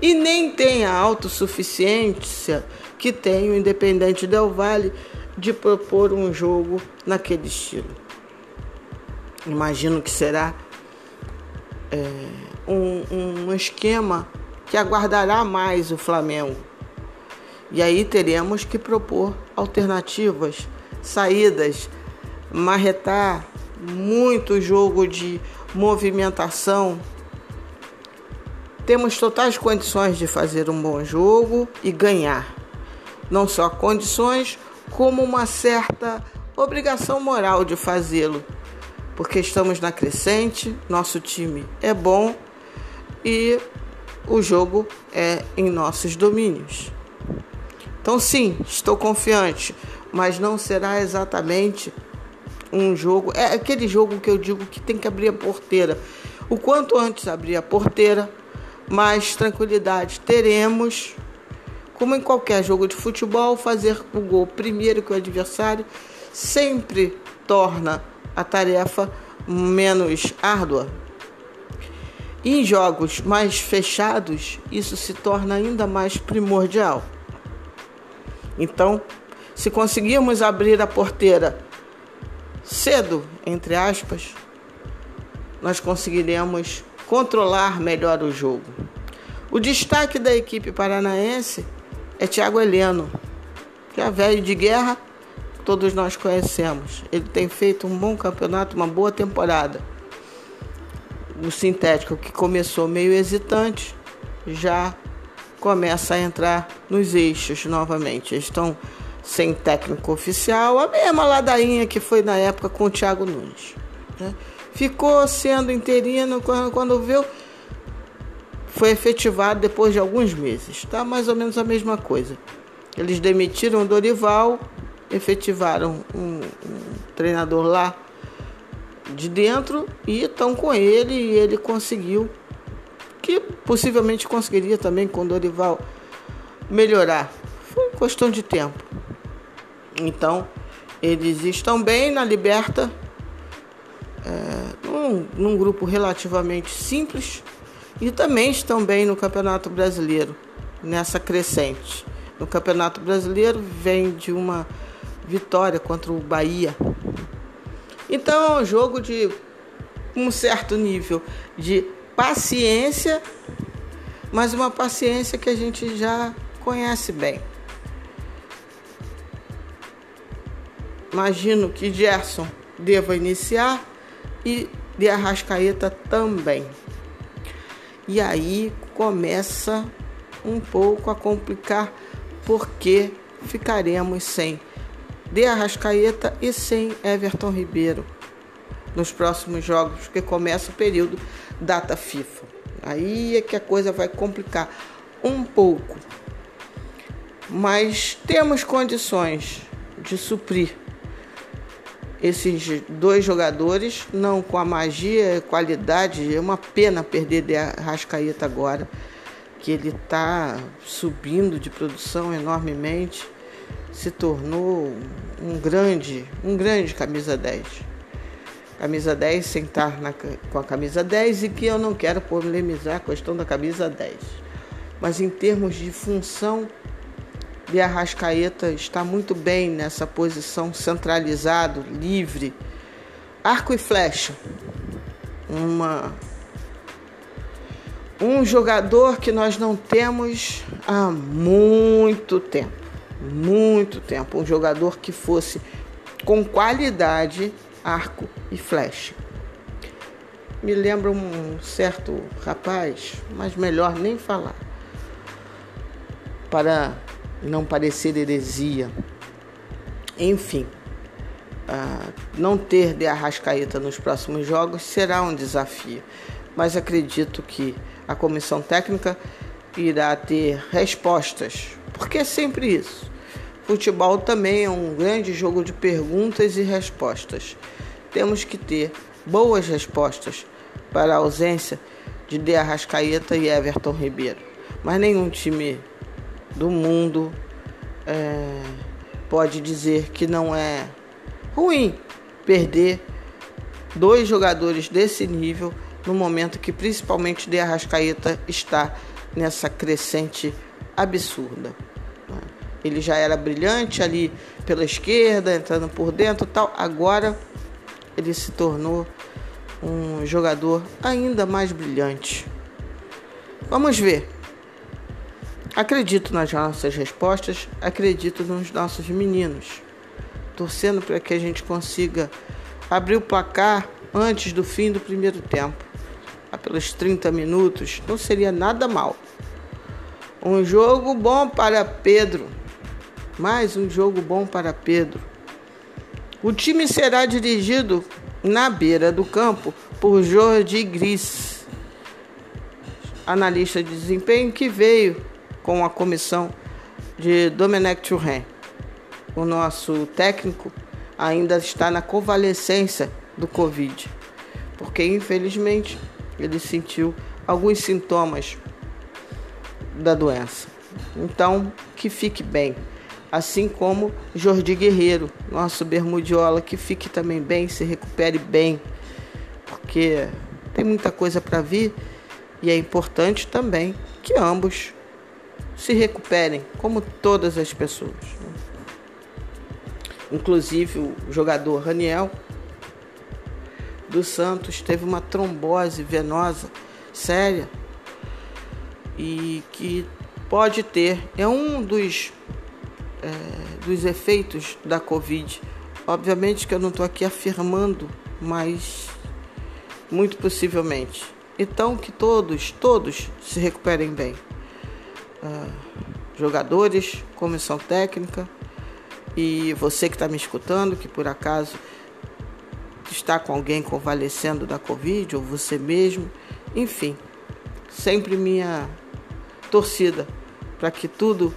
e nem tem a autossuficiência que tem o Independente Del Valle de propor um jogo naquele estilo. Imagino que será é, um, um esquema que aguardará mais o Flamengo. E aí teremos que propor alternativas, saídas, marretar muito jogo de movimentação. Temos totais condições de fazer um bom jogo e ganhar. Não só condições, como uma certa obrigação moral de fazê-lo, porque estamos na crescente, nosso time é bom e o jogo é em nossos domínios. Então, sim, estou confiante, mas não será exatamente um jogo. É aquele jogo que eu digo que tem que abrir a porteira. O quanto antes abrir a porteira, mais tranquilidade teremos. Como em qualquer jogo de futebol, fazer o gol primeiro que o adversário sempre torna a tarefa menos árdua. Em jogos mais fechados, isso se torna ainda mais primordial. Então, se conseguirmos abrir a porteira cedo, entre aspas, nós conseguiremos controlar melhor o jogo. O destaque da equipe paranaense é Thiago Heleno, que é velho de guerra, todos nós conhecemos. Ele tem feito um bom campeonato, uma boa temporada o sintético que começou meio hesitante já começa a entrar nos eixos novamente. Eles estão sem técnico oficial, a mesma ladainha que foi na época com o Thiago Nunes. Né? Ficou sendo interino quando, quando viu, foi efetivado depois de alguns meses. Tá mais ou menos a mesma coisa. Eles demitiram o Dorival, efetivaram um, um treinador lá de dentro e estão com ele e ele conseguiu que possivelmente conseguiria também com Dorival melhorar. Questão de tempo. Então, eles estão bem na Liberta, é, num, num grupo relativamente simples, e também estão bem no Campeonato Brasileiro, nessa crescente. No Campeonato Brasileiro vem de uma vitória contra o Bahia então é um jogo de um certo nível de paciência, mas uma paciência que a gente já conhece bem. Imagino que Gerson deva iniciar e de Arrascaeta também. E aí começa um pouco a complicar, porque ficaremos sem De Arrascaeta e sem Everton Ribeiro nos próximos jogos, porque começa o período data FIFA. Aí é que a coisa vai complicar um pouco. Mas temos condições de suprir esses dois jogadores, não com a magia e qualidade. É uma pena perder de Arrascaeta agora, que ele está subindo de produção enormemente, se tornou um grande, um grande camisa 10. Camisa 10 sentar na, com a camisa 10 e que eu não quero polemizar a questão da camisa 10. Mas em termos de função, de Arrascaeta está muito bem nessa posição centralizado, livre. Arco e flecha. Uma um jogador que nós não temos há muito tempo. Muito tempo. Um jogador que fosse com qualidade, arco e flecha. Me lembra um certo rapaz, mas melhor nem falar. Para não parecer heresia. Enfim, uh, não ter de Arrascaeta nos próximos jogos será um desafio, mas acredito que a comissão técnica irá ter respostas, porque é sempre isso. Futebol também é um grande jogo de perguntas e respostas. Temos que ter boas respostas para a ausência de De Arrascaeta e Everton Ribeiro. Mas nenhum time do mundo é, pode dizer que não é ruim perder dois jogadores desse nível no momento que principalmente De Arrascaeta está nessa crescente absurda. Ele já era brilhante ali pela esquerda, entrando por dentro tal. Agora ele se tornou um jogador ainda mais brilhante. Vamos ver. Acredito nas nossas respostas, acredito nos nossos meninos, torcendo para que a gente consiga abrir o placar antes do fim do primeiro tempo. Pelos 30 minutos, não seria nada mal. Um jogo bom para Pedro. Mais um jogo bom para Pedro. O time será dirigido na beira do campo por Jorge Gris, analista de desempenho que veio com a comissão de Domenech Turren. O nosso técnico ainda está na convalescência do Covid, porque infelizmente ele sentiu alguns sintomas da doença. Então, que fique bem. Assim como Jordi Guerreiro, nosso bermudiola, que fique também bem, se recupere bem, porque tem muita coisa para vir e é importante também que ambos se recuperem, como todas as pessoas. Né? Inclusive o jogador Raniel dos Santos teve uma trombose venosa séria e que pode ter, é um dos, é, dos efeitos da Covid. Obviamente que eu não estou aqui afirmando, mas muito possivelmente. Então que todos, todos se recuperem bem jogadores, comissão técnica e você que está me escutando, que por acaso está com alguém convalescendo da Covid ou você mesmo, enfim, sempre minha torcida para que tudo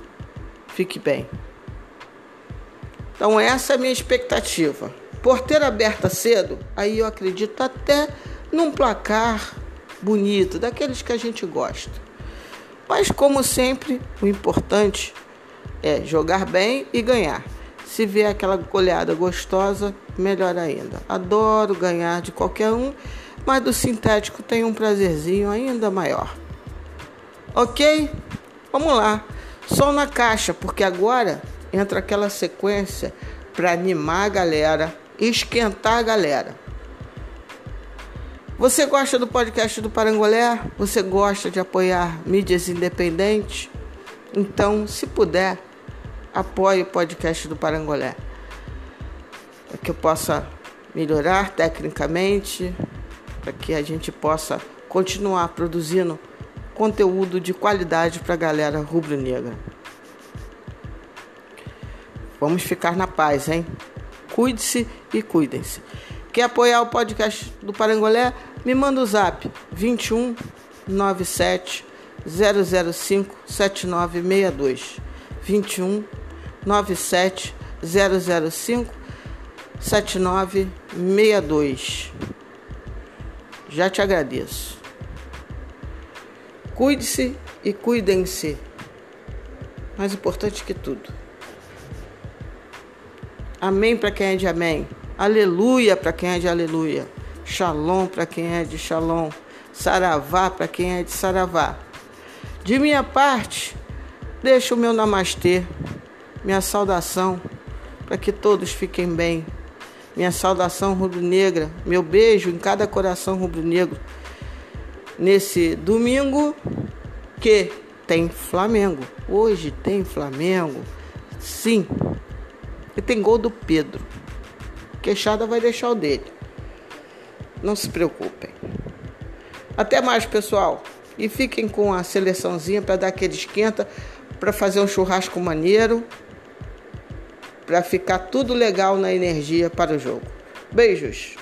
fique bem. Então essa é a minha expectativa. Porteira aberta cedo, aí eu acredito até num placar bonito, daqueles que a gente gosta. Mas, como sempre, o importante é jogar bem e ganhar. Se vier aquela goleada gostosa, melhor ainda. Adoro ganhar de qualquer um, mas do sintético tem um prazerzinho ainda maior. Ok? Vamos lá. Só na caixa, porque agora entra aquela sequência para animar a galera, esquentar a galera. Você gosta do podcast do Parangolé? Você gosta de apoiar mídias independentes? Então, se puder, apoie o podcast do Parangolé. Para que eu possa melhorar tecnicamente, para que a gente possa continuar produzindo conteúdo de qualidade para a galera rubro-negra. Vamos ficar na paz, hein? Cuide-se e cuidem-se. Quer apoiar o podcast do Parangolé? Me manda o zap 21 97 005 7962. 21 97 005 7962. Já te agradeço. Cuide-se e cuidem-se. Mais importante que tudo. Amém para quem é de amém. Aleluia para quem é de aleluia. Shalom para quem é de shalom. Saravá para quem é de saravá. De minha parte, deixo o meu namastê, minha saudação, para que todos fiquem bem. Minha saudação rubro-negra, meu beijo em cada coração rubro-negro. Nesse domingo que tem Flamengo. Hoje tem Flamengo. Sim. E tem gol do Pedro. Queixada vai deixar o dele. Não se preocupem. Até mais, pessoal. E fiquem com a seleçãozinha para dar aquele esquenta, para fazer um churrasco maneiro, para ficar tudo legal na energia para o jogo. Beijos.